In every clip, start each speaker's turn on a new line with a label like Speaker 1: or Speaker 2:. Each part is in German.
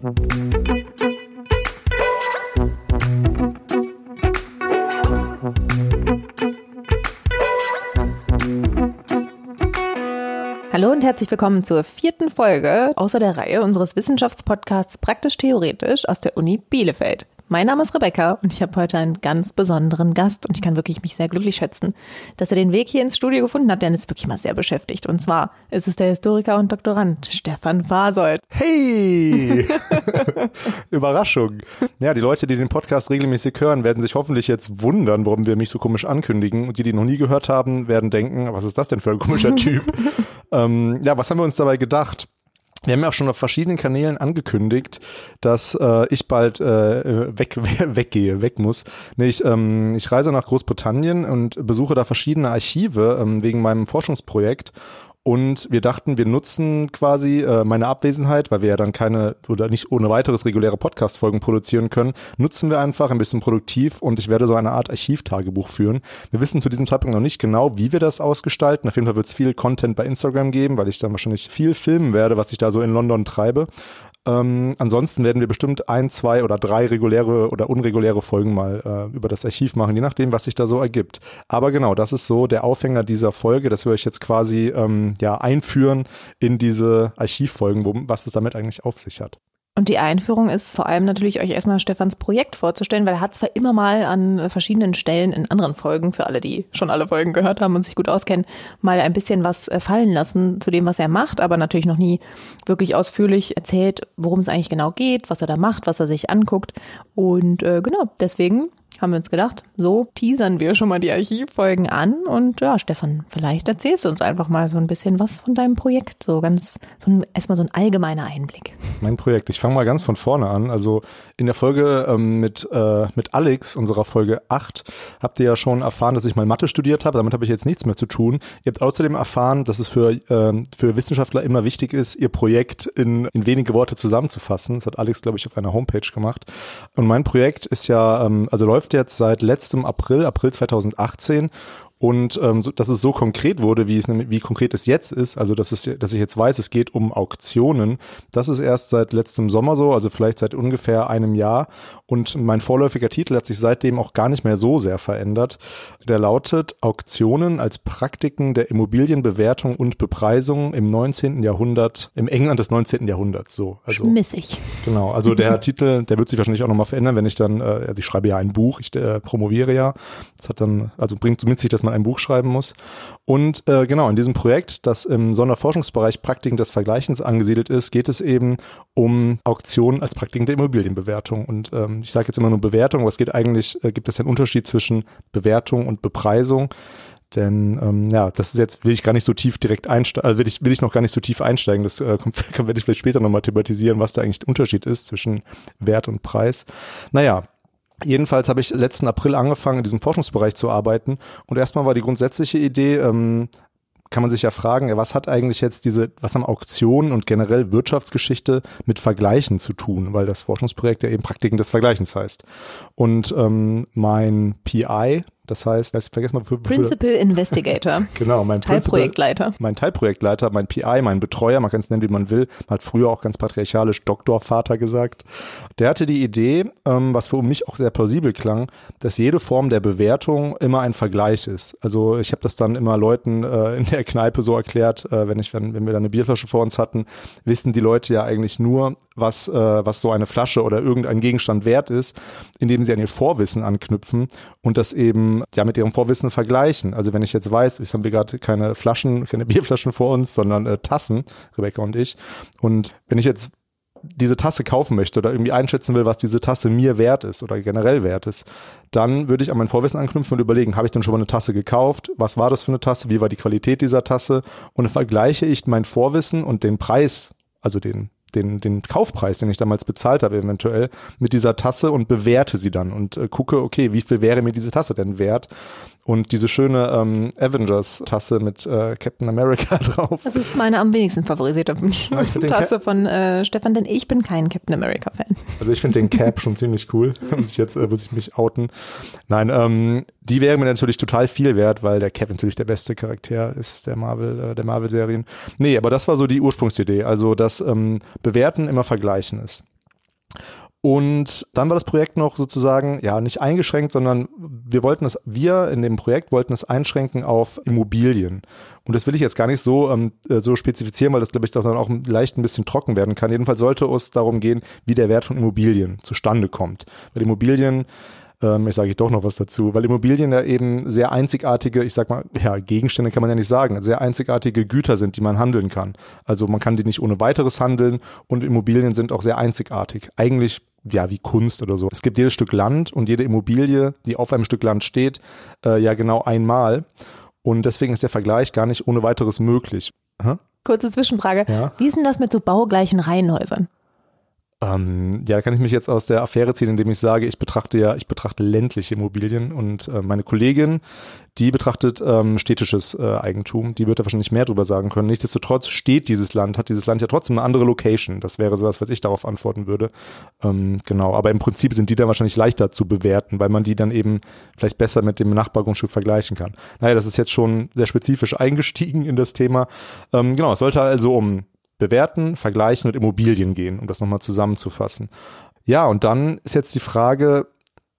Speaker 1: Hallo und herzlich willkommen zur vierten Folge außer der Reihe unseres Wissenschaftspodcasts Praktisch Theoretisch aus der Uni Bielefeld. Mein Name ist Rebecca und ich habe heute einen ganz besonderen Gast und ich kann wirklich mich sehr glücklich schätzen, dass er den Weg hier ins Studio gefunden hat, denn er ist wirklich mal sehr beschäftigt. Und zwar ist es der Historiker und Doktorand Stefan Fasold.
Speaker 2: Hey! Überraschung. Ja, die Leute, die den Podcast regelmäßig hören, werden sich hoffentlich jetzt wundern, warum wir mich so komisch ankündigen. Und die, die noch nie gehört haben, werden denken, was ist das denn für ein komischer Typ? ähm, ja, was haben wir uns dabei gedacht? Wir haben ja auch schon auf verschiedenen Kanälen angekündigt, dass äh, ich bald äh, weg, weggehe, weg muss. Nee, ich, ähm, ich reise nach Großbritannien und besuche da verschiedene Archive ähm, wegen meinem Forschungsprojekt. Und wir dachten, wir nutzen quasi äh, meine Abwesenheit, weil wir ja dann keine oder nicht ohne weiteres reguläre Podcast-Folgen produzieren können, nutzen wir einfach ein bisschen produktiv und ich werde so eine Art Archivtagebuch führen. Wir wissen zu diesem Zeitpunkt noch nicht genau, wie wir das ausgestalten. Auf jeden Fall wird es viel Content bei Instagram geben, weil ich dann wahrscheinlich viel filmen werde, was ich da so in London treibe. Ähm, ansonsten werden wir bestimmt ein, zwei oder drei reguläre oder unreguläre Folgen mal äh, über das Archiv machen, je nachdem, was sich da so ergibt. Aber genau, das ist so der Aufhänger dieser Folge, dass wir euch jetzt quasi ähm, ja einführen in diese Archivfolgen, wo, was es damit eigentlich auf sich hat.
Speaker 1: Und die Einführung ist vor allem natürlich euch erstmal Stefans Projekt vorzustellen, weil er hat zwar immer mal an verschiedenen Stellen in anderen Folgen, für alle, die schon alle Folgen gehört haben und sich gut auskennen, mal ein bisschen was äh, fallen lassen zu dem, was er macht, aber natürlich noch nie wirklich ausführlich erzählt, worum es eigentlich genau geht, was er da macht, was er sich anguckt. Und äh, genau, deswegen haben wir uns gedacht, so teasern wir schon mal die Archivfolgen an. Und ja, Stefan, vielleicht erzählst du uns einfach mal so ein bisschen was von deinem Projekt. So ganz, so ein, erstmal so ein allgemeiner Einblick.
Speaker 2: Mein Projekt. Ich fange mal ganz von vorne an. Also in der Folge ähm, mit, äh, mit Alex, unserer Folge 8, habt ihr ja schon erfahren, dass ich mal Mathe studiert habe. Damit habe ich jetzt nichts mehr zu tun. Ihr habt außerdem erfahren, dass es für, äh, für Wissenschaftler immer wichtig ist, ihr Projekt in, in wenige Worte zusammenzufassen. Das hat Alex, glaube ich, auf einer Homepage gemacht. Und mein Projekt ist ja, ähm, also läuft jetzt seit letztem April, April 2018 und ähm, so, dass es so konkret wurde, wie es wie konkret es jetzt ist, also dass es, dass ich jetzt weiß, es geht um Auktionen. Das ist erst seit letztem Sommer so, also vielleicht seit ungefähr einem Jahr. Und mein vorläufiger Titel hat sich seitdem auch gar nicht mehr so sehr verändert. Der lautet Auktionen als Praktiken der Immobilienbewertung und Bepreisung im 19. Jahrhundert, im England des 19. Jahrhunderts. So,
Speaker 1: also schmissig.
Speaker 2: Genau, also der Titel, der wird sich wahrscheinlich auch nochmal verändern, wenn ich dann, äh, also ich schreibe ja ein Buch, ich äh, promoviere ja. Das hat dann, also bringt mit sich, dass man ein Buch schreiben muss. Und äh, genau, in diesem Projekt, das im Sonderforschungsbereich Praktiken des Vergleichens angesiedelt ist, geht es eben um Auktionen als Praktiken der Immobilienbewertung. Und ähm, ich sage jetzt immer nur Bewertung, es geht eigentlich, äh, gibt es einen Unterschied zwischen Bewertung und Bepreisung. Denn ähm, ja, das ist jetzt, will ich gar nicht so tief direkt einsteigen, also will ich, will ich noch gar nicht so tief einsteigen. Das äh, kommt, werde ich vielleicht später nochmal thematisieren, was da eigentlich der Unterschied ist zwischen Wert und Preis. Naja, Jedenfalls habe ich letzten April angefangen, in diesem Forschungsbereich zu arbeiten. Und erstmal war die grundsätzliche Idee, ähm, kann man sich ja fragen, was hat eigentlich jetzt diese, was haben Auktionen und generell Wirtschaftsgeschichte mit Vergleichen zu tun, weil das Forschungsprojekt ja eben Praktiken des Vergleichens heißt. Und ähm, mein PI, das heißt, ich vergesse mal. Für,
Speaker 1: Principal Investigator.
Speaker 2: genau, mein
Speaker 1: Teilprojektleiter.
Speaker 2: Mein Teilprojektleiter, mein PI, mein Betreuer, man kann es nennen, wie man will. Man hat früher auch ganz patriarchalisch Doktorvater gesagt. Der hatte die Idee, ähm, was für mich auch sehr plausibel klang, dass jede Form der Bewertung immer ein Vergleich ist. Also ich habe das dann immer Leuten äh, in der Kneipe so erklärt, äh, wenn ich, wenn, wenn wir da eine Bierflasche vor uns hatten, wissen die Leute ja eigentlich nur, was, äh, was so eine Flasche oder irgendein Gegenstand wert ist, indem sie an ihr Vorwissen anknüpfen und das eben ja mit ihrem Vorwissen vergleichen. Also wenn ich jetzt weiß, jetzt haben wir gerade keine Flaschen, keine Bierflaschen vor uns, sondern äh, Tassen, Rebecca und ich. Und wenn ich jetzt diese Tasse kaufen möchte oder irgendwie einschätzen will, was diese Tasse mir wert ist oder generell wert ist, dann würde ich an mein Vorwissen anknüpfen und überlegen, habe ich denn schon mal eine Tasse gekauft? Was war das für eine Tasse? Wie war die Qualität dieser Tasse? Und vergleiche ich mein Vorwissen und den Preis, also den den, den Kaufpreis, den ich damals bezahlt habe, eventuell mit dieser Tasse und bewerte sie dann und äh, gucke, okay, wie viel wäre mir diese Tasse denn wert? Und diese schöne ähm, Avengers-Tasse mit äh, Captain America drauf.
Speaker 1: Das ist meine am wenigsten favorisierte ja, Tasse von äh, Stefan, denn ich bin kein Captain America-Fan.
Speaker 2: Also ich finde den Cap schon ziemlich cool. muss ich jetzt äh, muss ich mich outen. Nein, ähm, die wäre mir natürlich total viel wert, weil der Cap natürlich der beste Charakter ist der Marvel, äh, der Marvel-Serien. Nee, aber das war so die Ursprungsidee. Also, dass ähm, Bewerten immer vergleichen ist. Und dann war das Projekt noch sozusagen, ja, nicht eingeschränkt, sondern wir wollten es, wir in dem Projekt wollten es einschränken auf Immobilien. Und das will ich jetzt gar nicht so, ähm, äh, so spezifizieren, weil das, glaube ich, dann auch leicht ein bisschen trocken werden kann. Jedenfalls sollte es darum gehen, wie der Wert von Immobilien zustande kommt. Weil Immobilien ähm, ich sage ich doch noch was dazu, weil Immobilien ja eben sehr einzigartige, ich sag mal, ja, Gegenstände kann man ja nicht sagen, sehr einzigartige Güter sind, die man handeln kann. Also man kann die nicht ohne weiteres handeln und Immobilien sind auch sehr einzigartig. Eigentlich ja, wie Kunst oder so. Es gibt jedes Stück Land und jede Immobilie, die auf einem Stück Land steht, äh, ja genau einmal. Und deswegen ist der Vergleich gar nicht ohne weiteres möglich.
Speaker 1: Hä? Kurze Zwischenfrage. Ja? Wie ist denn das mit so baugleichen Reihenhäusern?
Speaker 2: Ähm, ja, da kann ich mich jetzt aus der Affäre ziehen, indem ich sage, ich betrachte ja, ich betrachte ländliche Immobilien und äh, meine Kollegin, die betrachtet ähm, städtisches äh, Eigentum. Die wird da wahrscheinlich mehr drüber sagen können. Nichtsdestotrotz steht dieses Land, hat dieses Land ja trotzdem eine andere Location. Das wäre sowas, was ich darauf antworten würde. Ähm, genau, aber im Prinzip sind die dann wahrscheinlich leichter zu bewerten, weil man die dann eben vielleicht besser mit dem Nachbargrundstück vergleichen kann. Naja, das ist jetzt schon sehr spezifisch eingestiegen in das Thema. Ähm, genau, es sollte also um bewerten, vergleichen und Immobilien gehen, um das nochmal zusammenzufassen. Ja, und dann ist jetzt die Frage,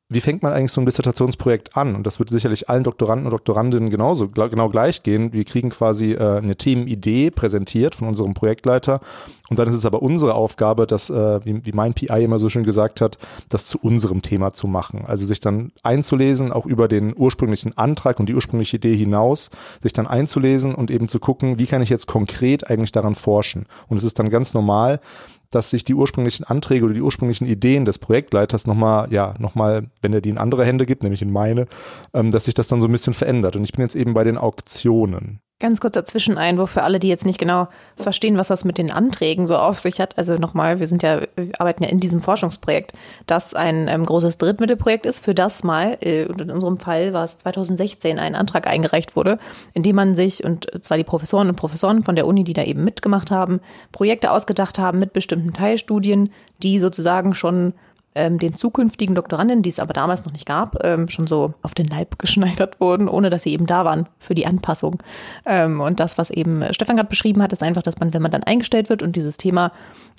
Speaker 2: wie fängt man eigentlich so ein Dissertationsprojekt an? Und das wird sicherlich allen Doktoranden und Doktorandinnen genauso genau gleich gehen. Wir kriegen quasi äh, eine Themenidee präsentiert von unserem Projektleiter und dann ist es aber unsere Aufgabe, das, äh, wie, wie mein PI immer so schön gesagt hat, das zu unserem Thema zu machen. Also sich dann einzulesen, auch über den ursprünglichen Antrag und die ursprüngliche Idee hinaus, sich dann einzulesen und eben zu gucken, wie kann ich jetzt konkret eigentlich daran forschen. Und es ist dann ganz normal, dass sich die ursprünglichen Anträge oder die ursprünglichen Ideen des Projektleiters nochmal, ja, nochmal, wenn er die in andere Hände gibt, nämlich in meine, ähm, dass sich das dann so ein bisschen verändert. Und ich bin jetzt eben bei den Auktionen.
Speaker 1: Ganz kurzer Zwischeneinwurf für alle, die jetzt nicht genau verstehen, was das mit den Anträgen so auf sich hat. Also nochmal, wir sind ja, wir arbeiten ja in diesem Forschungsprojekt, das ein ähm, großes Drittmittelprojekt ist, für das mal, äh, in unserem Fall war es 2016, ein Antrag eingereicht wurde, in dem man sich, und zwar die Professoren und Professoren von der Uni, die da eben mitgemacht haben, Projekte ausgedacht haben mit bestimmten Teilstudien, die sozusagen schon ähm, den zukünftigen Doktoranden, die es aber damals noch nicht gab, ähm, schon so auf den Leib geschneidert wurden, ohne dass sie eben da waren für die Anpassung. Ähm, und das, was eben Stefan gerade beschrieben hat, ist einfach, dass man, wenn man dann eingestellt wird und dieses Thema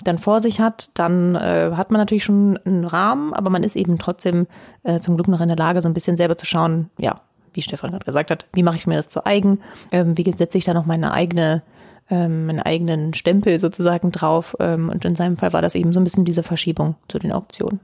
Speaker 1: dann vor sich hat, dann äh, hat man natürlich schon einen Rahmen, aber man ist eben trotzdem äh, zum Glück noch in der Lage, so ein bisschen selber zu schauen, ja, wie Stefan gerade gesagt hat, wie mache ich mir das zu eigen, ähm, wie setze ich da noch meine eigene ähm, einen eigenen Stempel sozusagen drauf. Ähm, und in seinem Fall war das eben so ein bisschen diese Verschiebung zu den Auktionen.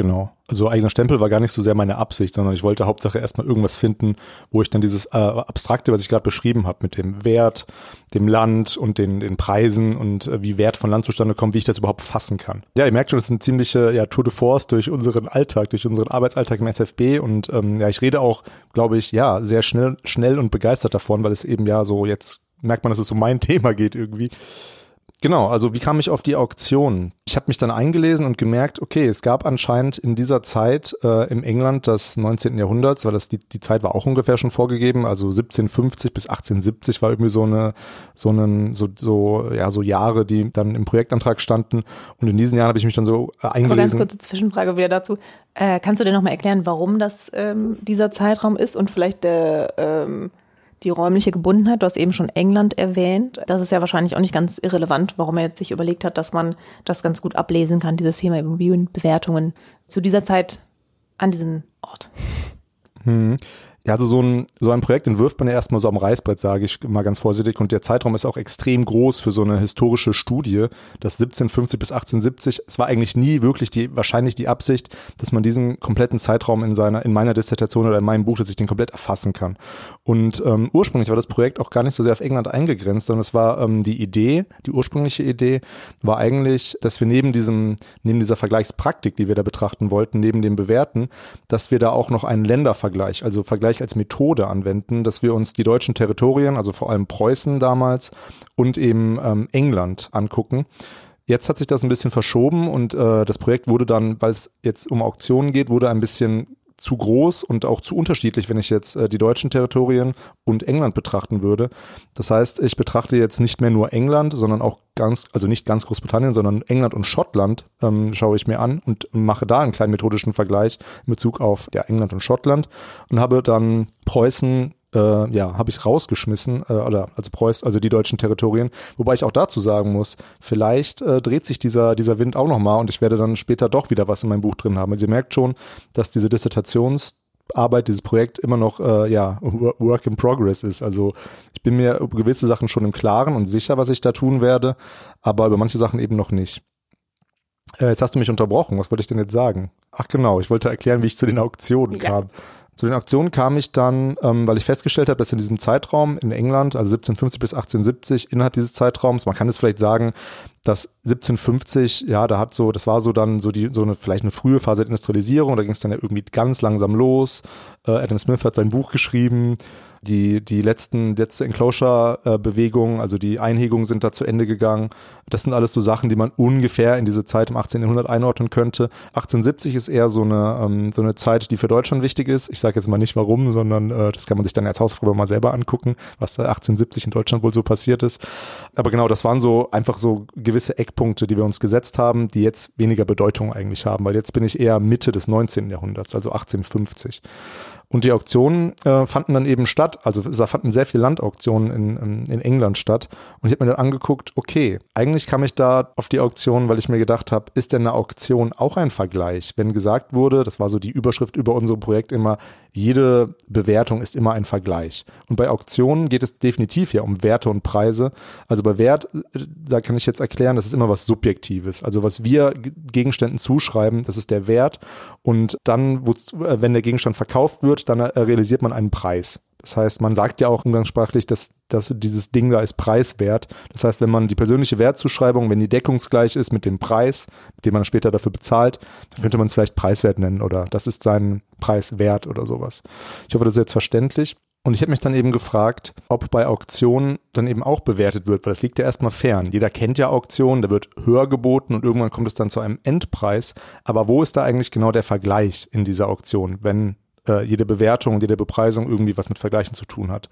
Speaker 2: Genau. Also eigener Stempel war gar nicht so sehr meine Absicht, sondern ich wollte Hauptsache erstmal irgendwas finden, wo ich dann dieses äh, Abstrakte, was ich gerade beschrieben habe, mit dem Wert, dem Land und den, den Preisen und äh, wie Wert von Land zustande kommt, wie ich das überhaupt fassen kann. Ja, ihr merkt schon, es ist eine ziemliche ja, Tour de Force durch unseren Alltag, durch unseren Arbeitsalltag im SFB und ähm, ja, ich rede auch, glaube ich, ja, sehr schnell, schnell und begeistert davon, weil es eben ja so jetzt merkt man, dass es um mein Thema geht irgendwie. Genau, also wie kam ich auf die Auktion? Ich habe mich dann eingelesen und gemerkt, okay, es gab anscheinend in dieser Zeit äh, im England des 19. Jahrhunderts, weil das die, die Zeit war auch ungefähr schon vorgegeben, also 1750 bis 1870 war irgendwie so eine, so einen, so, so, ja, so Jahre, die dann im Projektantrag standen. Und in diesen Jahren habe ich mich dann so äh, eingelesen. Aber ganz
Speaker 1: kurze Zwischenfrage wieder dazu. Äh, kannst du dir nochmal erklären, warum das ähm, dieser Zeitraum ist und vielleicht der ähm, die räumliche Gebundenheit, du hast eben schon England erwähnt. Das ist ja wahrscheinlich auch nicht ganz irrelevant, warum er jetzt sich überlegt hat, dass man das ganz gut ablesen kann, dieses Thema Immobilienbewertungen zu dieser Zeit an diesem Ort.
Speaker 2: Hm. Ja, also so ein, so ein Projekt entwirft man ja erstmal so am Reißbrett, sage ich mal ganz vorsichtig. Und der Zeitraum ist auch extrem groß für so eine historische Studie. Das 1750 bis 1870, es war eigentlich nie wirklich die, wahrscheinlich die Absicht, dass man diesen kompletten Zeitraum in seiner, in meiner Dissertation oder in meinem Buch, dass ich den komplett erfassen kann. Und ähm, ursprünglich war das Projekt auch gar nicht so sehr auf England eingegrenzt, sondern es war ähm, die Idee, die ursprüngliche Idee war eigentlich, dass wir neben diesem, neben dieser Vergleichspraktik, die wir da betrachten wollten, neben dem Bewerten, dass wir da auch noch einen Ländervergleich, also Vergleich gleich als Methode anwenden, dass wir uns die deutschen Territorien, also vor allem Preußen damals und eben ähm, England angucken. Jetzt hat sich das ein bisschen verschoben und äh, das Projekt wurde dann, weil es jetzt um Auktionen geht, wurde ein bisschen zu groß und auch zu unterschiedlich, wenn ich jetzt äh, die deutschen Territorien und England betrachten würde. Das heißt, ich betrachte jetzt nicht mehr nur England, sondern auch ganz, also nicht ganz Großbritannien, sondern England und Schottland ähm, schaue ich mir an und mache da einen kleinen methodischen Vergleich in Bezug auf ja, England und Schottland und habe dann Preußen äh, ja, habe ich rausgeschmissen, äh, oder also Preuß, also die deutschen Territorien. Wobei ich auch dazu sagen muss, vielleicht äh, dreht sich dieser, dieser Wind auch nochmal und ich werde dann später doch wieder was in meinem Buch drin haben. Also ihr merkt schon, dass diese Dissertationsarbeit, dieses Projekt immer noch äh, ja Work in Progress ist. Also ich bin mir über gewisse Sachen schon im Klaren und sicher, was ich da tun werde, aber über manche Sachen eben noch nicht. Äh, jetzt hast du mich unterbrochen. Was wollte ich denn jetzt sagen? Ach genau, ich wollte erklären, wie ich zu den Auktionen ja. kam. Zu den Auktionen kam ich dann, ähm, weil ich festgestellt habe, dass in diesem Zeitraum in England, also 1750 bis 1870, innerhalb dieses Zeitraums, man kann es vielleicht sagen, dass 1750, ja, da hat so, das war so dann so die, so eine, vielleicht eine frühe Phase der Industrialisierung, da ging es dann ja irgendwie ganz langsam los. Äh, Adam Smith hat sein Buch geschrieben, die, die letzten, letzte Enclosure-Bewegung, also die Einhegungen sind da zu Ende gegangen. Das sind alles so Sachen, die man ungefähr in diese Zeit im 18. Jahrhundert einordnen könnte. 1870 ist eher so eine, ähm, so eine Zeit, die für Deutschland wichtig ist. Ich sage jetzt mal nicht warum, sondern äh, das kann man sich dann als Hausaufgabe mal selber angucken, was da 1870 in Deutschland wohl so passiert ist. Aber genau, das waren so einfach so gewisse Eckpunkte, die wir uns gesetzt haben, die jetzt weniger Bedeutung eigentlich haben, weil jetzt bin ich eher Mitte des 19. Jahrhunderts, also 1850. Und die Auktionen äh, fanden dann eben statt, also da fanden sehr viele Landauktionen in, in, in England statt. Und ich habe mir dann angeguckt, okay, eigentlich kam ich da auf die Auktion, weil ich mir gedacht habe, ist denn eine Auktion auch ein Vergleich? Wenn gesagt wurde, das war so die Überschrift über unser Projekt immer, jede Bewertung ist immer ein Vergleich. Und bei Auktionen geht es definitiv ja um Werte und Preise. Also bei Wert, da kann ich jetzt erklären, das ist immer was Subjektives. Also was wir Gegenständen zuschreiben, das ist der Wert. Und dann, wenn der Gegenstand verkauft wird, dann realisiert man einen Preis. Das heißt, man sagt ja auch umgangssprachlich, dass, dass dieses Ding da ist preiswert. Das heißt, wenn man die persönliche Wertzuschreibung, wenn die deckungsgleich ist mit dem Preis, dem man später dafür bezahlt, dann könnte man es vielleicht preiswert nennen oder das ist sein Preis wert oder sowas. Ich hoffe, das ist jetzt verständlich. Und ich habe mich dann eben gefragt, ob bei Auktionen dann eben auch bewertet wird, weil das liegt ja erstmal fern. Jeder kennt ja Auktionen, da wird höher geboten und irgendwann kommt es dann zu einem Endpreis. Aber wo ist da eigentlich genau der Vergleich in dieser Auktion, wenn äh, jede Bewertung, jede Bepreisung irgendwie was mit Vergleichen zu tun hat.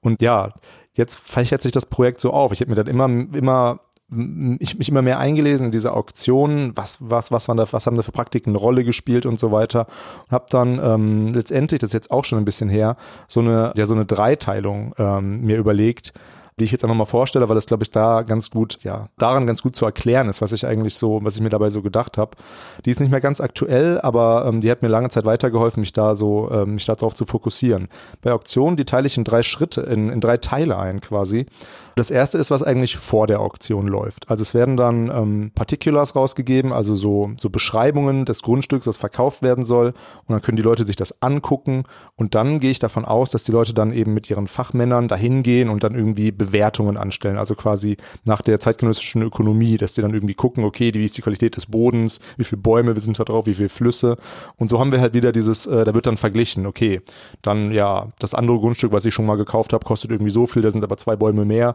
Speaker 2: Und ja, jetzt fächert sich das Projekt so auf. Ich habe mir dann immer, immer ich mich immer mehr eingelesen in diese Auktionen, was was was waren da was haben da für Praktiken eine Rolle gespielt und so weiter und habe dann ähm, letztendlich das ist jetzt auch schon ein bisschen her so eine ja so eine Dreiteilung ähm, mir überlegt die ich jetzt einfach mal vorstelle, weil das, glaube ich, da ganz gut, ja, daran ganz gut zu erklären ist, was ich eigentlich so, was ich mir dabei so gedacht habe. Die ist nicht mehr ganz aktuell, aber ähm, die hat mir lange Zeit weitergeholfen, mich da so, ähm, mich darauf zu fokussieren. Bei Auktionen, die teile ich in drei Schritte, in, in drei Teile ein quasi. Das erste ist, was eigentlich vor der Auktion läuft. Also es werden dann ähm, Particulars rausgegeben, also so, so Beschreibungen des Grundstücks, das verkauft werden soll. Und dann können die Leute sich das angucken. Und dann gehe ich davon aus, dass die Leute dann eben mit ihren Fachmännern dahin gehen und dann irgendwie Bewertungen anstellen. Also quasi nach der zeitgenössischen Ökonomie, dass die dann irgendwie gucken, okay, wie ist die Qualität des Bodens, wie viele Bäume sind da drauf, wie viele Flüsse. Und so haben wir halt wieder dieses, äh, da wird dann verglichen, okay, dann ja, das andere Grundstück, was ich schon mal gekauft habe, kostet irgendwie so viel, da sind aber zwei Bäume mehr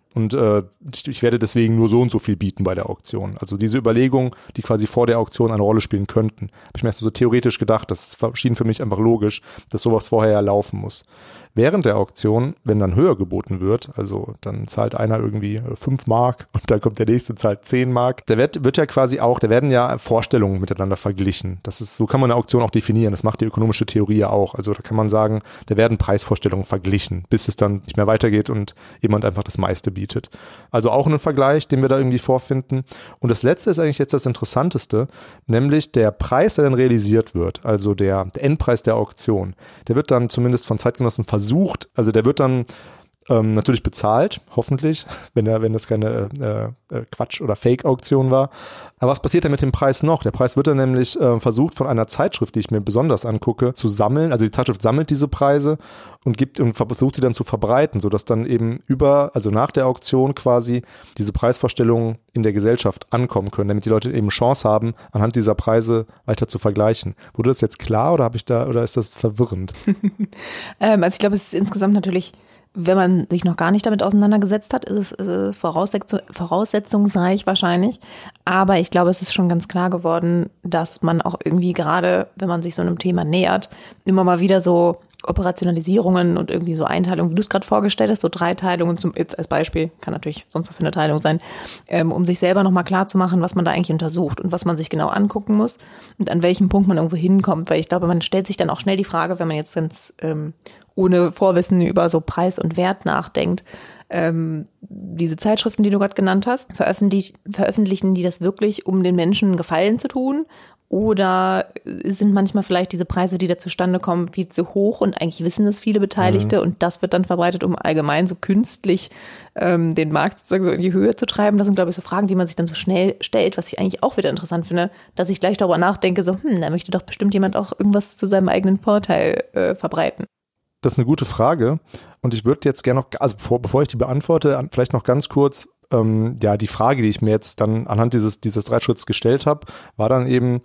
Speaker 2: und äh, ich werde deswegen nur so und so viel bieten bei der Auktion. Also diese Überlegungen, die quasi vor der Auktion eine Rolle spielen könnten, habe ich mir erst so theoretisch gedacht, das schien für mich einfach logisch, dass sowas vorher ja laufen muss. Während der Auktion, wenn dann höher geboten wird, also dann zahlt einer irgendwie äh, fünf Mark und dann kommt der nächste zahlt zehn Mark, da wird, wird ja quasi auch, da werden ja Vorstellungen miteinander verglichen. Das ist, so kann man eine Auktion auch definieren. Das macht die ökonomische Theorie ja auch. Also da kann man sagen, da werden Preisvorstellungen verglichen, bis es dann nicht mehr weitergeht und jemand einfach das meiste bietet. Also auch ein Vergleich, den wir da irgendwie vorfinden. Und das letzte ist eigentlich jetzt das Interessanteste, nämlich der Preis, der dann realisiert wird, also der, der Endpreis der Auktion. Der wird dann zumindest von Zeitgenossen versucht, also der wird dann ähm, natürlich bezahlt, hoffentlich, wenn er, wenn das keine äh, äh, Quatsch- oder Fake-Auktion war. Aber was passiert denn mit dem Preis noch? Der Preis wird dann nämlich äh, versucht von einer Zeitschrift, die ich mir besonders angucke, zu sammeln. Also die Zeitschrift sammelt diese Preise und gibt und versucht die dann zu verbreiten, sodass dann eben über, also nach der Auktion quasi diese Preisvorstellungen in der Gesellschaft ankommen können, damit die Leute eben Chance haben, anhand dieser Preise weiter zu vergleichen. Wurde das jetzt klar oder habe ich da oder ist das verwirrend?
Speaker 1: ähm, also ich glaube, es ist insgesamt natürlich wenn man sich noch gar nicht damit auseinandergesetzt hat, ist es äh, Voraussetzung, voraussetzungsreich wahrscheinlich. Aber ich glaube, es ist schon ganz klar geworden, dass man auch irgendwie gerade, wenn man sich so einem Thema nähert, immer mal wieder so Operationalisierungen und irgendwie so Einteilungen, wie du es gerade vorgestellt hast, so Dreiteilungen zum, jetzt als Beispiel, kann natürlich sonst was für eine Teilung sein, ähm, um sich selber nochmal klar zu machen, was man da eigentlich untersucht und was man sich genau angucken muss und an welchem Punkt man irgendwo hinkommt, weil ich glaube, man stellt sich dann auch schnell die Frage, wenn man jetzt ganz ähm, ohne Vorwissen über so Preis und Wert nachdenkt. Ähm, diese Zeitschriften, die du gerade genannt hast, veröffentlich, veröffentlichen die das wirklich, um den Menschen Gefallen zu tun? Oder sind manchmal vielleicht diese Preise, die da zustande kommen, viel zu hoch und eigentlich wissen es viele Beteiligte mhm. und das wird dann verbreitet, um allgemein so künstlich ähm, den Markt sozusagen so in die Höhe zu treiben? Das sind, glaube ich, so Fragen, die man sich dann so schnell stellt, was ich eigentlich auch wieder interessant finde, dass ich gleich darüber nachdenke, so, hm, da möchte doch bestimmt jemand auch irgendwas zu seinem eigenen Vorteil äh, verbreiten.
Speaker 2: Das ist eine gute Frage. Und ich würde jetzt gerne noch, also bevor, bevor ich die beantworte, vielleicht noch ganz kurz ähm, ja, die Frage, die ich mir jetzt dann anhand dieses, dieses Dreischritts gestellt habe, war dann eben,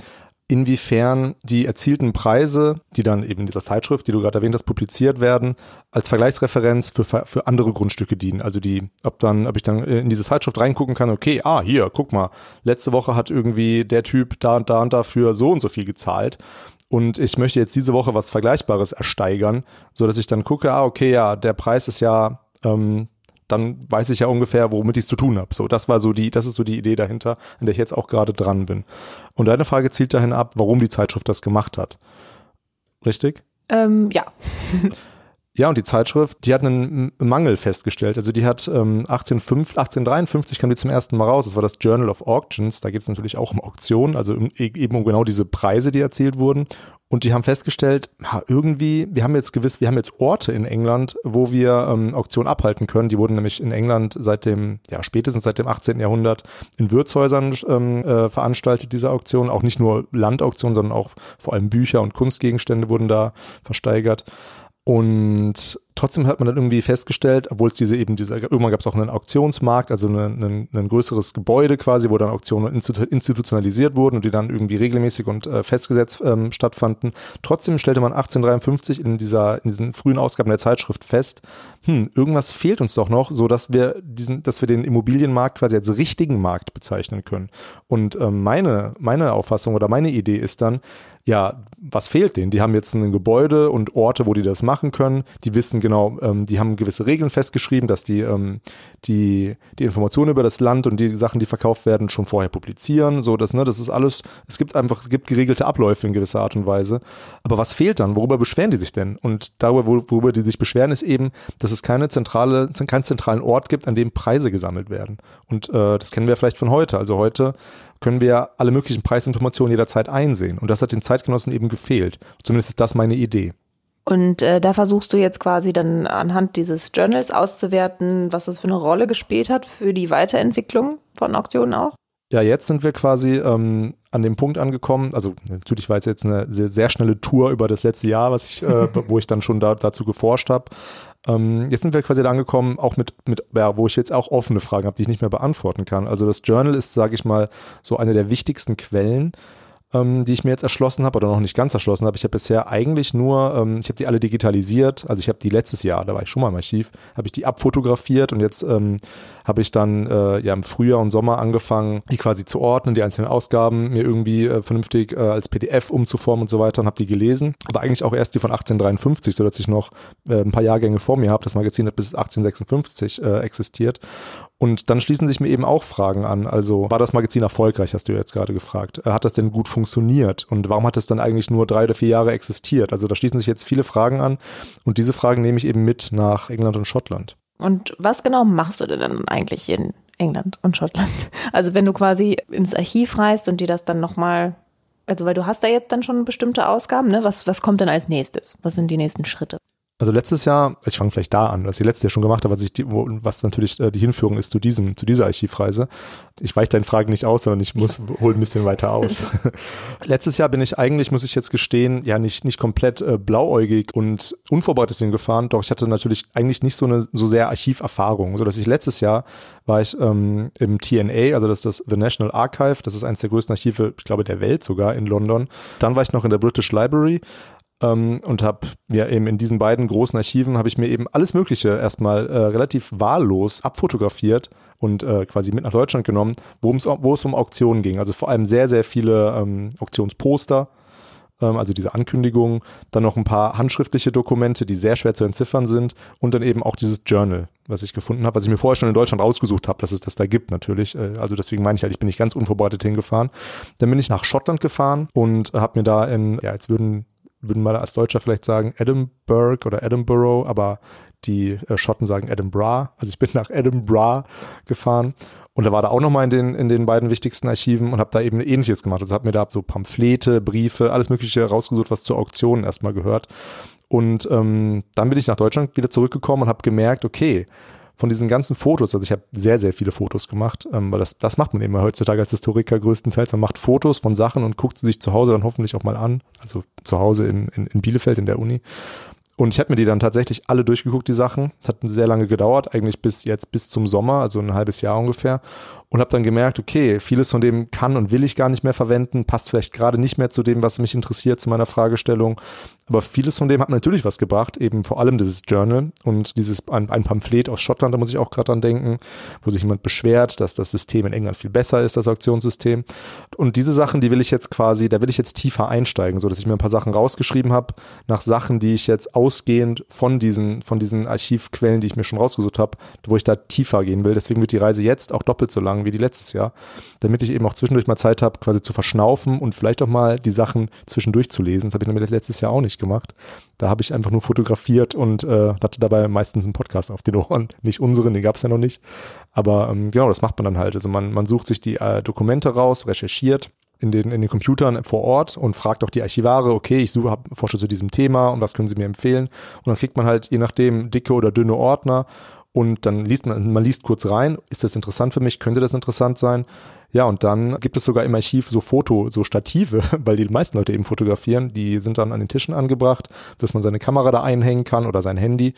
Speaker 2: inwiefern die erzielten Preise, die dann eben in dieser Zeitschrift, die du gerade erwähnt hast, publiziert werden, als Vergleichsreferenz für, für andere Grundstücke dienen. Also die, ob dann, ob ich dann in diese Zeitschrift reingucken kann, okay, ah, hier, guck mal, letzte Woche hat irgendwie der Typ da und da und dafür so und so viel gezahlt. Und ich möchte jetzt diese Woche was Vergleichbares ersteigern, so dass ich dann gucke, ah, okay, ja, der Preis ist ja ähm, dann weiß ich ja ungefähr, womit ich es zu tun habe. So, das war so die, das ist so die Idee dahinter, an der ich jetzt auch gerade dran bin. Und deine Frage zielt dahin ab, warum die Zeitschrift das gemacht hat. Richtig?
Speaker 1: Ähm, ja.
Speaker 2: Ja, und die Zeitschrift, die hat einen Mangel festgestellt. Also die hat ähm, 1805, 1853 kam die zum ersten Mal raus. Das war das Journal of Auctions. Da geht es natürlich auch um Auktionen, also eben um genau diese Preise, die erzielt wurden. Und die haben festgestellt, ja, irgendwie, wir haben jetzt gewiss, wir haben jetzt Orte in England, wo wir ähm, Auktionen abhalten können. Die wurden nämlich in England seit dem, ja, spätestens seit dem 18. Jahrhundert in Wirtshäusern ähm, äh, veranstaltet, diese Auktionen. Auch nicht nur Landauktionen, sondern auch vor allem Bücher und Kunstgegenstände wurden da versteigert. Und trotzdem hat man dann irgendwie festgestellt, obwohl es diese eben diese, irgendwann gab es auch einen Auktionsmarkt, also ein, ein größeres Gebäude quasi, wo dann Auktionen institutionalisiert wurden und die dann irgendwie regelmäßig und äh, festgesetzt ähm, stattfanden. Trotzdem stellte man 1853 in dieser, in diesen frühen Ausgaben der Zeitschrift fest, hm, irgendwas fehlt uns doch noch, so dass wir diesen, dass wir den Immobilienmarkt quasi als richtigen Markt bezeichnen können. Und ähm, meine, meine Auffassung oder meine Idee ist dann, ja, was fehlt denen? Die haben jetzt ein Gebäude und Orte, wo die das machen können. Die wissen genau, ähm, die haben gewisse Regeln festgeschrieben, dass die, ähm, die, die Informationen über das Land und die Sachen, die verkauft werden, schon vorher publizieren. So, das, ne, das ist alles, es gibt einfach, es gibt geregelte Abläufe in gewisser Art und Weise. Aber was fehlt dann? Worüber beschweren die sich denn? Und darüber, worüber die sich beschweren, ist eben, dass es keine zentrale, keinen zentralen Ort gibt, an dem Preise gesammelt werden. Und äh, das kennen wir vielleicht von heute. Also heute können wir alle möglichen Preisinformationen jederzeit einsehen. Und das hat den Zeitgenossen eben gefehlt. Zumindest ist das meine Idee.
Speaker 1: Und äh, da versuchst du jetzt quasi dann anhand dieses Journals auszuwerten, was das für eine Rolle gespielt hat für die Weiterentwicklung von Auktionen auch?
Speaker 2: Ja, jetzt sind wir quasi ähm, an dem Punkt angekommen. Also natürlich war es jetzt eine sehr, sehr schnelle Tour über das letzte Jahr, was ich, äh, wo ich dann schon da, dazu geforscht habe. Ähm, jetzt sind wir quasi da angekommen, auch mit, mit ja, wo ich jetzt auch offene Fragen habe, die ich nicht mehr beantworten kann. Also das Journal ist, sage ich mal, so eine der wichtigsten Quellen ähm, die ich mir jetzt erschlossen habe oder noch nicht ganz erschlossen habe. Ich habe bisher eigentlich nur, ähm, ich habe die alle digitalisiert. Also ich habe die letztes Jahr, da war ich schon mal im Archiv, habe ich die abfotografiert und jetzt ähm, habe ich dann äh, ja im Frühjahr und Sommer angefangen, die quasi zu ordnen, die einzelnen Ausgaben mir irgendwie äh, vernünftig äh, als PDF umzuformen und so weiter und habe die gelesen. Aber eigentlich auch erst die von 1853, so dass ich noch äh, ein paar Jahrgänge vor mir habe. Das Magazin hat bis 1856 äh, existiert und dann schließen sich mir eben auch Fragen an. Also war das Magazin erfolgreich, hast du jetzt gerade gefragt. Äh, hat das denn gut funktioniert? Und warum hat es dann eigentlich nur drei oder vier Jahre existiert? Also da schließen sich jetzt viele Fragen an. Und diese Fragen nehme ich eben mit nach England und Schottland.
Speaker 1: Und was genau machst du denn dann eigentlich in England und Schottland? Also wenn du quasi ins Archiv reist und dir das dann nochmal, also weil du hast da jetzt dann schon bestimmte Ausgaben, ne? Was, was kommt denn als nächstes? Was sind die nächsten Schritte?
Speaker 2: Also letztes Jahr, ich fange vielleicht da an, was ich letztes Jahr schon gemacht habe, was, ich die, wo, was natürlich äh, die Hinführung ist zu diesem, zu dieser Archivreise. Ich weiche deinen Fragen nicht aus, sondern ich muss hol ein bisschen weiter aus. letztes Jahr bin ich eigentlich, muss ich jetzt gestehen, ja nicht nicht komplett äh, blauäugig und unvorbereitet hingefahren. Doch ich hatte natürlich eigentlich nicht so eine so sehr Archiverfahrung, so dass ich letztes Jahr war ich ähm, im TNA, also das ist das The National Archive, das ist eines der größten Archive, ich glaube der Welt sogar in London. Dann war ich noch in der British Library ähm, und habe mir eben in diesen beiden großen Archiven habe ich mir eben alles Mögliche erstmal äh, relativ wahllos abfotografiert und äh, quasi mit nach Deutschland genommen, wo es um Auktionen ging. Also vor allem sehr, sehr viele ähm, Auktionsposter, ähm, also diese Ankündigungen, dann noch ein paar handschriftliche Dokumente, die sehr schwer zu entziffern sind und dann eben auch dieses Journal, was ich gefunden habe, was ich mir vorher schon in Deutschland rausgesucht habe, dass es das da gibt natürlich. Äh, also deswegen meine ich halt, ich bin nicht ganz unvorbereitet hingefahren. Dann bin ich nach Schottland gefahren und habe mir da in, ja, jetzt würden würden mal als Deutscher vielleicht sagen Edinburgh oder Edinburgh, aber die äh, Schotten sagen Edinburgh. Also ich bin nach Edinburgh gefahren und da war da auch nochmal in den, in den beiden wichtigsten Archiven und habe da eben ähnliches gemacht. Also habe mir da so Pamphlete, Briefe, alles Mögliche rausgesucht, was zur Auktion erstmal gehört. Und ähm, dann bin ich nach Deutschland wieder zurückgekommen und habe gemerkt, okay, von diesen ganzen Fotos, also ich habe sehr, sehr viele Fotos gemacht, ähm, weil das, das macht man immer heutzutage als Historiker größtenteils. Man macht Fotos von Sachen und guckt sie sich zu Hause dann hoffentlich auch mal an. Also zu Hause in, in, in Bielefeld in der Uni. Und ich habe mir die dann tatsächlich alle durchgeguckt, die Sachen. Es hat sehr lange gedauert, eigentlich bis jetzt, bis zum Sommer, also ein halbes Jahr ungefähr und habe dann gemerkt, okay, vieles von dem kann und will ich gar nicht mehr verwenden, passt vielleicht gerade nicht mehr zu dem, was mich interessiert, zu meiner Fragestellung. Aber vieles von dem hat natürlich was gebracht, eben vor allem dieses Journal und dieses ein, ein Pamphlet aus Schottland, da muss ich auch gerade dran denken, wo sich jemand beschwert, dass das System in England viel besser ist, das Auktionssystem. Und diese Sachen, die will ich jetzt quasi, da will ich jetzt tiefer einsteigen, so dass ich mir ein paar Sachen rausgeschrieben habe, nach Sachen, die ich jetzt ausgehend von diesen, von diesen Archivquellen, die ich mir schon rausgesucht habe, wo ich da tiefer gehen will. Deswegen wird die Reise jetzt auch doppelt so lang lang wie die letztes Jahr, damit ich eben auch zwischendurch mal Zeit habe, quasi zu verschnaufen und vielleicht auch mal die Sachen zwischendurch zu lesen. Das habe ich nämlich letztes Jahr auch nicht gemacht. Da habe ich einfach nur fotografiert und äh, hatte dabei meistens einen Podcast auf den Ohren. Nicht unseren, den gab es ja noch nicht. Aber ähm, genau, das macht man dann halt. Also man, man sucht sich die äh, Dokumente raus, recherchiert in den, in den Computern vor Ort und fragt auch die Archivare, okay, ich suche, forsche zu diesem Thema und was können sie mir empfehlen? Und dann kriegt man halt je nachdem dicke oder dünne Ordner und dann liest man, man liest kurz rein, ist das interessant für mich, könnte das interessant sein? Ja, und dann gibt es sogar im Archiv so Foto, so Stative, weil die meisten Leute eben fotografieren, die sind dann an den Tischen angebracht, dass man seine Kamera da einhängen kann oder sein Handy.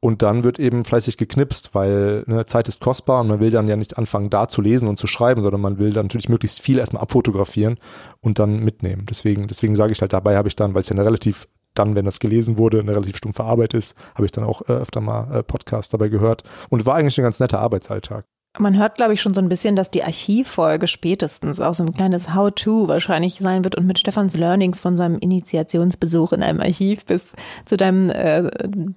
Speaker 2: Und dann wird eben fleißig geknipst, weil ne, Zeit ist kostbar und man will dann ja nicht anfangen, da zu lesen und zu schreiben, sondern man will dann natürlich möglichst viel erstmal abfotografieren und dann mitnehmen. Deswegen, deswegen sage ich halt, dabei habe ich dann, weil es ja eine relativ dann, wenn das gelesen wurde, eine relativ stumpfe Arbeit ist, habe ich dann auch äh, öfter mal äh, Podcast dabei gehört und war eigentlich ein ganz netter Arbeitsalltag.
Speaker 1: Man hört, glaube ich, schon so ein bisschen, dass die Archivfolge spätestens auch so ein kleines How-To wahrscheinlich sein wird und mit Stefans Learnings von seinem Initiationsbesuch in einem Archiv bis zu deinem äh,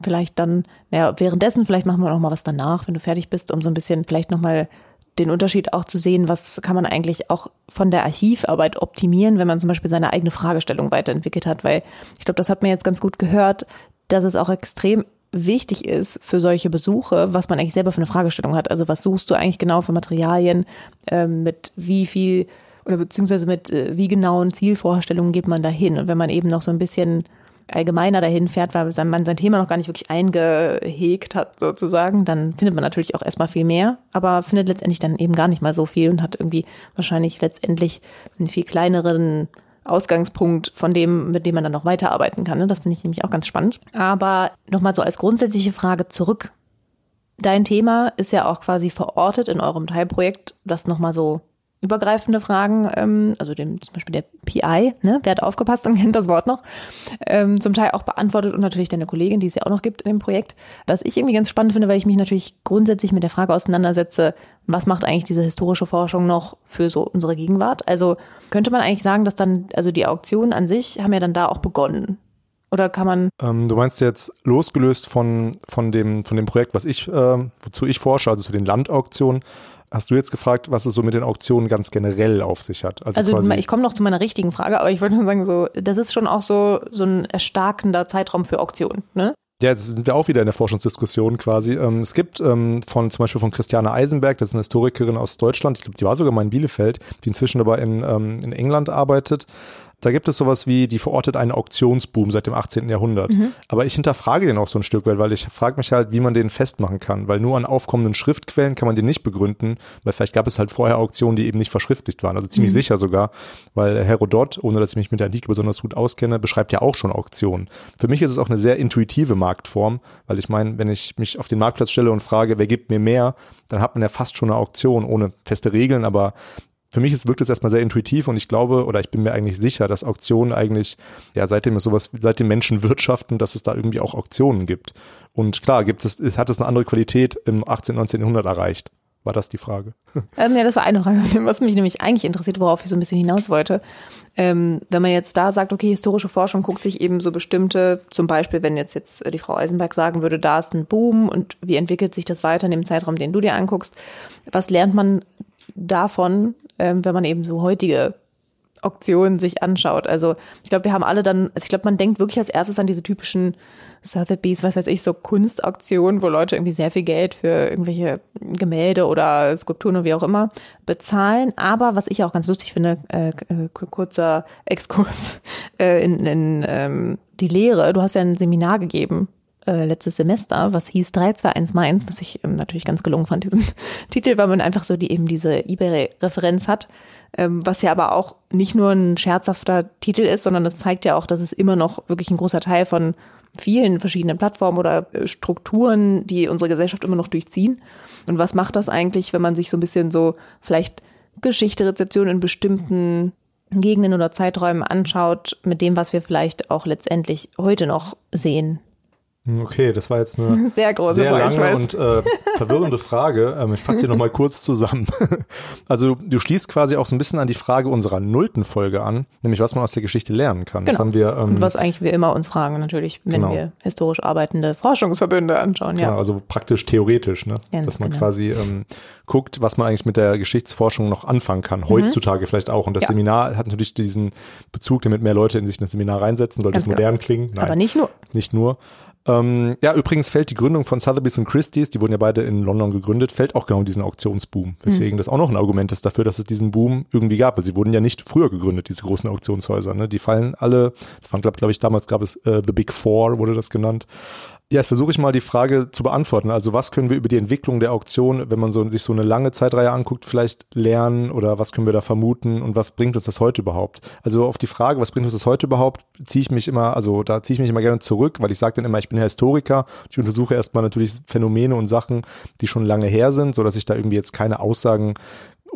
Speaker 1: vielleicht dann, naja, währenddessen, vielleicht machen wir noch mal was danach, wenn du fertig bist, um so ein bisschen vielleicht noch mal den Unterschied auch zu sehen, was kann man eigentlich auch von der Archivarbeit optimieren, wenn man zum Beispiel seine eigene Fragestellung weiterentwickelt hat, weil ich glaube, das hat man jetzt ganz gut gehört, dass es auch extrem wichtig ist für solche Besuche, was man eigentlich selber für eine Fragestellung hat. Also was suchst du eigentlich genau für Materialien, äh, mit wie viel oder beziehungsweise mit äh, wie genauen Zielvorstellungen geht man dahin. Und wenn man eben noch so ein bisschen allgemeiner dahin fährt, weil man sein Thema noch gar nicht wirklich eingehegt hat, sozusagen, dann findet man natürlich auch erstmal viel mehr, aber findet letztendlich dann eben gar nicht mal so viel und hat irgendwie wahrscheinlich letztendlich einen viel kleineren Ausgangspunkt von dem, mit dem man dann noch weiterarbeiten kann. Ne? Das finde ich nämlich auch ganz spannend. Aber nochmal so als grundsätzliche Frage zurück. Dein Thema ist ja auch quasi verortet in eurem Teilprojekt, das nochmal so übergreifende Fragen, ähm, also dem, zum Beispiel der PI, ne, wer hat aufgepasst und kennt das Wort noch, ähm, zum Teil auch beantwortet und natürlich deine Kollegin, die es ja auch noch gibt in dem Projekt. Was ich irgendwie ganz spannend finde, weil ich mich natürlich grundsätzlich mit der Frage auseinandersetze, was macht eigentlich diese historische Forschung noch für so unsere Gegenwart? Also könnte man eigentlich sagen, dass dann, also die Auktionen an sich haben ja dann da auch begonnen. Oder kann man?
Speaker 2: Ähm, du meinst jetzt losgelöst von, von, dem, von dem Projekt, was ich, äh, wozu ich forsche, also zu den Landauktionen, hast du jetzt gefragt, was es so mit den Auktionen ganz generell auf sich hat?
Speaker 1: Also, also ich komme noch zu meiner richtigen Frage, aber ich wollte nur sagen, so, das ist schon auch so, so ein erstarkender Zeitraum für Auktionen, ne?
Speaker 2: Ja, jetzt sind wir auch wieder in der Forschungsdiskussion quasi. Ähm, es gibt ähm, von zum Beispiel von Christiane Eisenberg, das ist eine Historikerin aus Deutschland, ich glaube, die war sogar mal in Bielefeld, die inzwischen aber in, ähm, in England arbeitet. Da gibt es sowas wie, die verortet einen Auktionsboom seit dem 18. Jahrhundert. Mhm. Aber ich hinterfrage den auch so ein Stück weit, weil ich frage mich halt, wie man den festmachen kann. Weil nur an aufkommenden Schriftquellen kann man den nicht begründen, weil vielleicht gab es halt vorher Auktionen, die eben nicht verschriftlicht waren. Also ziemlich mhm. sicher sogar, weil Herodot, ohne dass ich mich mit der Antike besonders gut auskenne, beschreibt ja auch schon Auktionen. Für mich ist es auch eine sehr intuitive Marktform, weil ich meine, wenn ich mich auf den Marktplatz stelle und frage, wer gibt mir mehr, dann hat man ja fast schon eine Auktion ohne feste Regeln, aber für mich ist, wirkt es erstmal sehr intuitiv und ich glaube oder ich bin mir eigentlich sicher, dass Auktionen eigentlich, ja, seitdem es sowas, seitdem Menschen wirtschaften, dass es da irgendwie auch Auktionen gibt. Und klar, gibt es, hat es eine andere Qualität im 18., 19. Jahrhundert erreicht. War das die Frage?
Speaker 1: Ähm, ja, das war eine Frage, was mich nämlich eigentlich interessiert, worauf ich so ein bisschen hinaus wollte. Ähm, wenn man jetzt da sagt, okay, historische Forschung guckt sich eben so bestimmte, zum Beispiel, wenn jetzt jetzt die Frau Eisenberg sagen würde, da ist ein Boom und wie entwickelt sich das weiter in dem Zeitraum, den du dir anguckst, was lernt man davon, ähm, wenn man eben so heutige Auktionen sich anschaut. Also ich glaube, wir haben alle dann, also ich glaube, man denkt wirklich als erstes an diese typischen Sotheby's, was weiß ich, so Kunstauktionen, wo Leute irgendwie sehr viel Geld für irgendwelche Gemälde oder Skulpturen oder wie auch immer bezahlen. Aber was ich auch ganz lustig finde, äh, äh kurzer Exkurs äh, in, in ähm, die Lehre. Du hast ja ein Seminar gegeben äh, letztes Semester, was hieß 321 Mainz, was ich ähm, natürlich ganz gelungen fand, diesen Titel, weil man einfach so die eben diese eBay-Referenz hat, ähm, was ja aber auch nicht nur ein scherzhafter Titel ist, sondern es zeigt ja auch, dass es immer noch wirklich ein großer Teil von vielen verschiedenen Plattformen oder äh, Strukturen, die unsere Gesellschaft immer noch durchziehen. Und was macht das eigentlich, wenn man sich so ein bisschen so vielleicht Geschichte, Rezeption in bestimmten Gegenden oder Zeiträumen anschaut, mit dem, was wir vielleicht auch letztendlich heute noch sehen?
Speaker 2: Okay, das war jetzt eine
Speaker 1: sehr große
Speaker 2: sehr
Speaker 1: Frage,
Speaker 2: lange und äh, verwirrende Frage. Ähm, ich fasse sie nochmal kurz zusammen. also du schließt quasi auch so ein bisschen an die Frage unserer nullten Folge an, nämlich was man aus der Geschichte lernen kann.
Speaker 1: Genau.
Speaker 2: Das haben wir,
Speaker 1: ähm, und was eigentlich wir immer uns fragen, natürlich, wenn genau. wir historisch arbeitende Forschungsverbünde anschauen. Ja,
Speaker 2: genau, also praktisch theoretisch, ne? Ganz dass man genau. quasi ähm, guckt, was man eigentlich mit der Geschichtsforschung noch anfangen kann. Mhm. Heutzutage mhm. vielleicht auch. Und das ja. Seminar hat natürlich diesen Bezug, damit mehr Leute in sich in das Seminar reinsetzen, sollte es genau. modern klingen.
Speaker 1: Nein, Aber nicht nur.
Speaker 2: Nicht nur. Ähm, ja, übrigens fällt die Gründung von Sotheby's und Christie's, die wurden ja beide in London gegründet, fällt auch genau in diesen Auktionsboom. Deswegen mhm. das auch noch ein Argument ist dafür, dass es diesen Boom irgendwie gab, weil sie wurden ja nicht früher gegründet, diese großen Auktionshäuser. Ne? Die fallen alle, das waren glaube glaub ich damals gab es äh, The Big Four, wurde das genannt. Ja, jetzt versuche ich mal die Frage zu beantworten. Also was können wir über die Entwicklung der Auktion, wenn man so, sich so eine lange Zeitreihe anguckt, vielleicht lernen oder was können wir da vermuten und was bringt uns das heute überhaupt? Also auf die Frage, was bringt uns das heute überhaupt, ziehe ich mich immer, also da ziehe ich mich immer gerne zurück, weil ich sage dann immer, ich bin Historiker. Ich untersuche erstmal natürlich Phänomene und Sachen, die schon lange her sind, so dass ich da irgendwie jetzt keine Aussagen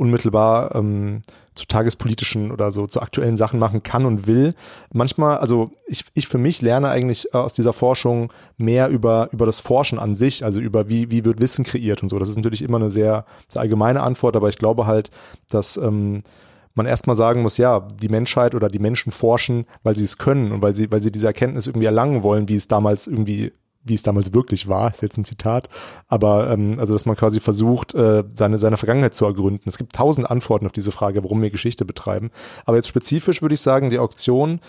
Speaker 2: unmittelbar ähm, zu tagespolitischen oder so zu aktuellen Sachen machen kann und will. Manchmal, also ich, ich für mich lerne eigentlich äh, aus dieser Forschung mehr über, über das Forschen an sich, also über wie, wie wird Wissen kreiert und so. Das ist natürlich immer eine sehr, sehr allgemeine Antwort, aber ich glaube halt, dass ähm, man erstmal sagen muss, ja, die Menschheit oder die Menschen forschen, weil sie es können und weil sie, weil sie diese Erkenntnis irgendwie erlangen wollen, wie es damals irgendwie wie es damals wirklich war, ist jetzt ein Zitat, aber ähm, also dass man quasi versucht, äh, seine, seine Vergangenheit zu ergründen. Es gibt tausend Antworten auf diese Frage, warum wir Geschichte betreiben. Aber jetzt spezifisch würde ich sagen, die Auktion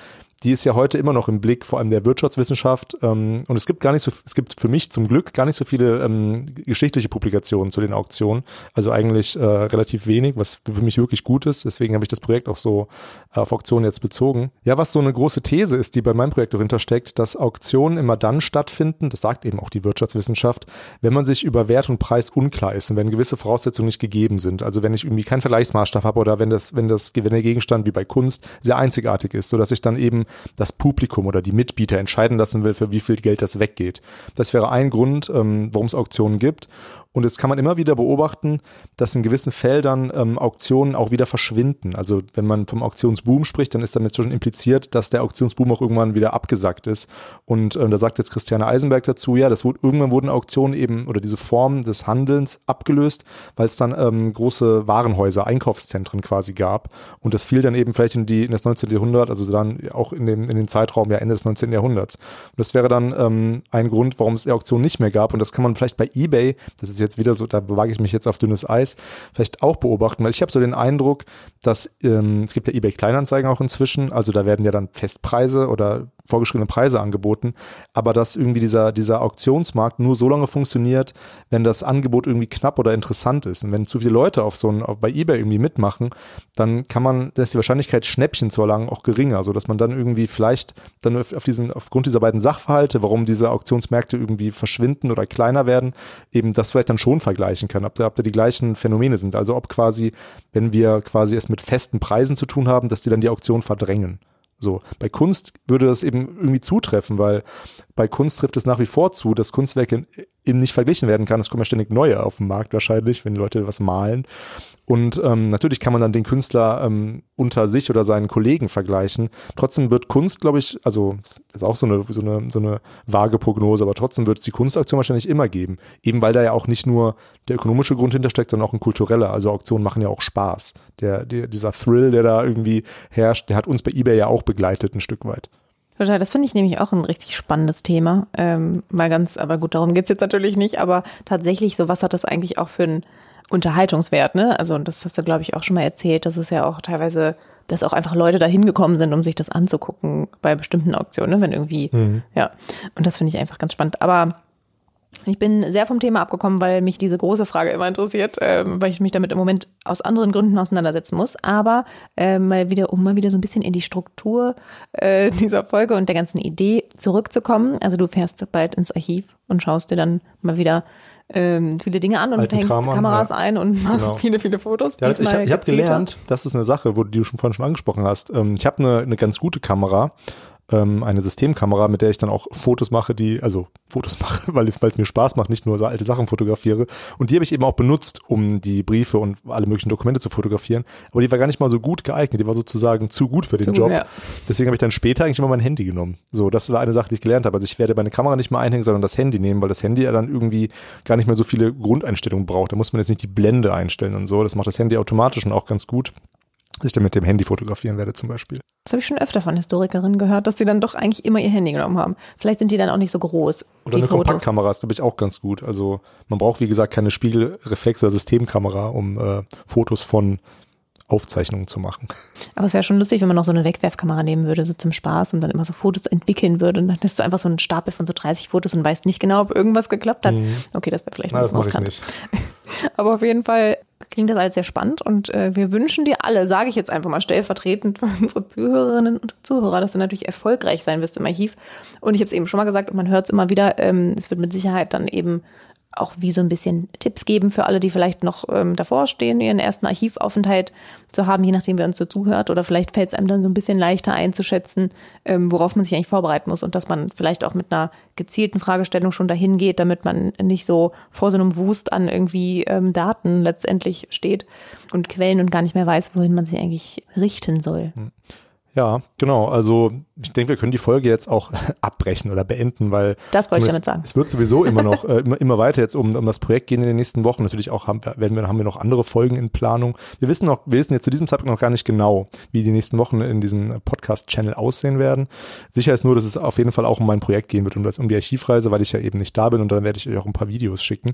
Speaker 2: die ist ja heute immer noch im Blick, vor allem der Wirtschaftswissenschaft. Ähm, und es gibt gar nicht so, es gibt für mich zum Glück gar nicht so viele ähm, geschichtliche Publikationen zu den Auktionen. Also eigentlich äh, relativ wenig, was für mich wirklich gut ist. Deswegen habe ich das Projekt auch so auf Auktionen jetzt bezogen. Ja, was so eine große These ist, die bei meinem Projekt dahinter steckt, dass Auktionen immer dann stattfinden, das sagt eben auch die Wirtschaftswissenschaft, wenn man sich über Wert und Preis unklar ist und wenn gewisse Voraussetzungen nicht gegeben sind. Also wenn ich irgendwie keinen Vergleichsmaßstab habe oder wenn das, wenn das, wenn der Gegenstand wie bei Kunst sehr einzigartig ist, so dass ich dann eben das Publikum oder die Mitbieter entscheiden lassen will, für wie viel Geld das weggeht. Das wäre ein Grund, ähm, warum es Auktionen gibt. Und jetzt kann man immer wieder beobachten, dass in gewissen Feldern ähm, Auktionen auch wieder verschwinden. Also wenn man vom Auktionsboom spricht, dann ist damit schon impliziert, dass der Auktionsboom auch irgendwann wieder abgesackt ist. Und ähm, da sagt jetzt Christiane Eisenberg dazu, ja, das wurde, irgendwann wurden Auktionen eben oder diese Form des Handelns abgelöst, weil es dann ähm, große Warenhäuser, Einkaufszentren quasi gab. Und das fiel dann eben vielleicht in die in das 19. Jahrhundert, also dann auch in dem in den Zeitraum ja Ende des 19. Jahrhunderts. Und das wäre dann ähm, ein Grund, warum es die Auktion nicht mehr gab. Und das kann man vielleicht bei eBay, das ist jetzt wieder so, da wage ich mich jetzt auf dünnes Eis, vielleicht auch beobachten, weil ich habe so den Eindruck, dass ähm, es gibt ja eBay Kleinanzeigen auch inzwischen, also da werden ja dann Festpreise oder vorgeschriebene Preise angeboten, aber dass irgendwie dieser, dieser Auktionsmarkt nur so lange funktioniert, wenn das Angebot irgendwie knapp oder interessant ist. Und wenn zu viele Leute auf so ein, auf, bei eBay irgendwie mitmachen, dann kann man, dann ist die Wahrscheinlichkeit, Schnäppchen zu erlangen, auch geringer, so dass man dann irgendwie vielleicht dann auf diesen, aufgrund dieser beiden Sachverhalte, warum diese Auktionsmärkte irgendwie verschwinden oder kleiner werden, eben das vielleicht dann schon vergleichen kann, ob da, ob da die gleichen Phänomene sind. Also ob quasi, wenn wir quasi es mit festen Preisen zu tun haben, dass die dann die Auktion verdrängen. So, bei Kunst würde das eben irgendwie zutreffen, weil bei Kunst trifft es nach wie vor zu, dass Kunstwerke eben nicht verglichen werden kann. Es kommen ja ständig neue auf den Markt wahrscheinlich, wenn Leute was malen. Und ähm, natürlich kann man dann den Künstler ähm, unter sich oder seinen Kollegen vergleichen. Trotzdem wird Kunst, glaube ich, also ist auch so eine, so, eine, so eine vage Prognose, aber trotzdem wird es die Kunstaktion wahrscheinlich immer geben. Eben weil da ja auch nicht nur der ökonomische Grund hintersteckt, sondern auch ein kultureller. Also Auktionen machen ja auch Spaß. Der, der, dieser Thrill, der da irgendwie herrscht, der hat uns bei eBay ja auch begleitet ein Stück weit.
Speaker 1: Total, das finde ich nämlich auch ein richtig spannendes Thema. Ähm, mal ganz, aber gut, darum geht's jetzt natürlich nicht, aber tatsächlich, so was hat das eigentlich auch für einen Unterhaltungswert, ne? Also das hast du, glaube ich, auch schon mal erzählt, dass es ja auch teilweise, dass auch einfach Leute da hingekommen sind, um sich das anzugucken bei bestimmten Auktionen, ne? wenn irgendwie, mhm. ja. Und das finde ich einfach ganz spannend. Aber ich bin sehr vom Thema abgekommen, weil mich diese große Frage immer interessiert, äh, weil ich mich damit im Moment aus anderen Gründen auseinandersetzen muss. Aber äh, mal wieder, um mal wieder so ein bisschen in die Struktur äh, dieser Folge und der ganzen Idee zurückzukommen. Also du fährst bald ins Archiv und schaust dir dann mal wieder ähm, viele Dinge an und Alten hängst Kram Kameras ja. ein und machst genau. viele, viele Fotos.
Speaker 2: Ja, ich habe hab gelernt, das ist eine Sache, wo du schon vorhin schon angesprochen hast. Ähm, ich habe eine, eine ganz gute Kamera ähm, eine Systemkamera, mit der ich dann auch Fotos mache, die, also Fotos mache, weil es mir Spaß macht, nicht nur so alte Sachen fotografiere. Und die habe ich eben auch benutzt, um die Briefe und alle möglichen Dokumente zu fotografieren. Aber die war gar nicht mal so gut geeignet. Die war sozusagen zu gut für den zu Job. Ja. Deswegen habe ich dann später eigentlich immer mein Handy genommen. So, das war eine Sache, die ich gelernt habe. Also ich werde meine Kamera nicht mehr einhängen, sondern das Handy nehmen, weil das Handy ja dann irgendwie gar nicht mehr so viele Grundeinstellungen braucht. Da muss man jetzt nicht die Blende einstellen und so. Das macht das Handy automatisch und auch ganz gut ich dann mit dem Handy fotografieren werde zum Beispiel.
Speaker 1: Das habe ich schon öfter von Historikerinnen gehört, dass sie dann doch eigentlich immer ihr Handy genommen haben. Vielleicht sind die dann auch nicht so groß.
Speaker 2: Oder eine Fotos. Kompaktkamera ist, glaube ich, auch ganz gut. Also man braucht, wie gesagt, keine Spiegelreflex- oder Systemkamera, um äh, Fotos von Aufzeichnungen zu machen.
Speaker 1: Aber es wäre schon lustig, wenn man noch so eine Wegwerfkamera nehmen würde, so zum Spaß und dann immer so Fotos entwickeln würde. Und dann hast du einfach so einen Stapel von so 30 Fotos und weißt nicht genau, ob irgendwas geklappt hat. Mhm. Okay, das wäre vielleicht ein bisschen riskant. Aber auf jeden Fall klingt das alles sehr spannend und äh, wir wünschen dir alle, sage ich jetzt einfach mal stellvertretend für unsere Zuhörerinnen und Zuhörer, dass du natürlich erfolgreich sein wirst im Archiv. Und ich habe es eben schon mal gesagt und man hört es immer wieder, ähm, es wird mit Sicherheit dann eben auch wie so ein bisschen Tipps geben für alle, die vielleicht noch ähm, davor stehen, ihren ersten Archivaufenthalt zu haben, je nachdem, wer uns so zuhört. Oder vielleicht fällt es einem dann so ein bisschen leichter einzuschätzen, ähm, worauf man sich eigentlich vorbereiten muss und dass man vielleicht auch mit einer gezielten Fragestellung schon dahin geht, damit man nicht so vor so einem Wust an irgendwie ähm, Daten letztendlich steht und Quellen und gar nicht mehr weiß, wohin man sich eigentlich richten soll. Hm.
Speaker 2: Ja, genau. Also ich denke, wir können die Folge jetzt auch abbrechen oder beenden, weil
Speaker 1: das wollte ich damit sagen.
Speaker 2: Es wird sowieso immer noch äh, immer, immer weiter jetzt um, um das Projekt gehen in den nächsten Wochen. Natürlich auch haben, werden wir, haben wir noch andere Folgen in Planung. Wir wissen noch, wir wissen jetzt zu diesem Zeitpunkt noch gar nicht genau, wie die nächsten Wochen in diesem Podcast-Channel aussehen werden. Sicher ist nur, dass es auf jeden Fall auch um mein Projekt gehen wird, um das um die Archivreise, weil ich ja eben nicht da bin und dann werde ich euch auch ein paar Videos schicken.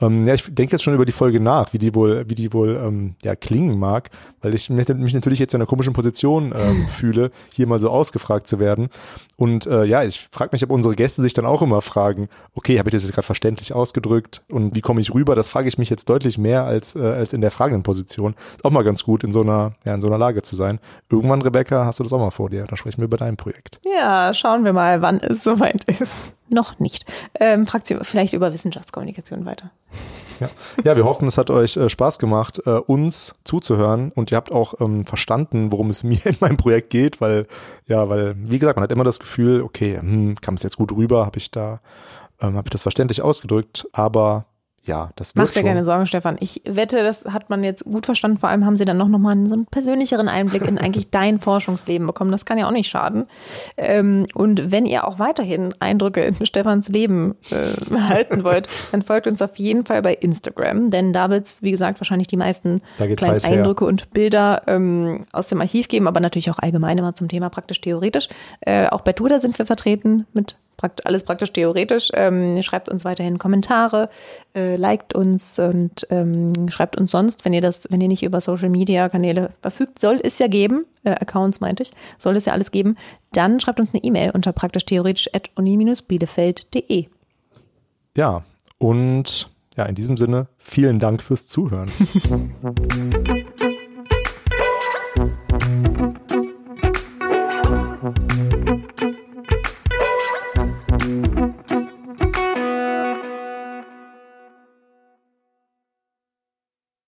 Speaker 2: Ähm, ja, ich denke jetzt schon über die Folge nach, wie die wohl, wie die wohl ähm, ja klingen mag, weil ich mich, mich natürlich jetzt in einer komischen Position ähm, fühle, hier mal so ausgefragt zu werden. Und äh, ja, ich frage mich, ob unsere Gäste sich dann auch immer fragen, okay, habe ich das jetzt gerade verständlich ausgedrückt und wie komme ich rüber? Das frage ich mich jetzt deutlich mehr als, äh, als in der fragenden Position. Ist auch mal ganz gut, in so einer, ja, in so einer Lage zu sein. Irgendwann, Rebecca, hast du das auch mal vor dir. Da sprechen wir über dein Projekt.
Speaker 1: Ja, schauen wir mal, wann es soweit ist. Noch nicht. Ähm, fragt sie vielleicht über Wissenschaftskommunikation weiter.
Speaker 2: Ja. ja, wir hoffen, es hat euch äh, Spaß gemacht, äh, uns zuzuhören und ihr habt auch ähm, verstanden, worum es mir in meinem Projekt geht, weil, ja, weil, wie gesagt, man hat immer das Gefühl, okay, hm, kam es jetzt gut rüber, habe ich da, ähm, habe ich das verständlich ausgedrückt, aber ja, das wird
Speaker 1: Mach dir keine Sorgen, Stefan. Ich wette, das hat man jetzt gut verstanden. Vor allem haben sie dann noch, noch mal so einen persönlicheren Einblick in eigentlich dein Forschungsleben bekommen. Das kann ja auch nicht schaden. Ähm, und wenn ihr auch weiterhin Eindrücke in Stefans Leben äh, halten wollt, dann folgt uns auf jeden Fall bei Instagram, denn da wird es, wie gesagt, wahrscheinlich die meisten kleinen Eindrücke her. und Bilder ähm, aus dem Archiv geben, aber natürlich auch allgemein immer zum Thema praktisch-theoretisch. Äh, auch bei Twitter sind wir vertreten mit prakt alles praktisch theoretisch. Ähm, schreibt uns weiterhin Kommentare, äh, liked uns und ähm, schreibt uns sonst, wenn ihr das, wenn ihr nicht über Social Media Kanäle verfügt, soll es ja geben, äh, Accounts meinte ich, soll es ja alles geben, dann schreibt uns eine E-Mail unter praktisch-theoretisch.uni-bielefeld.de.
Speaker 2: Ja, und ja, in diesem Sinne, vielen Dank fürs Zuhören.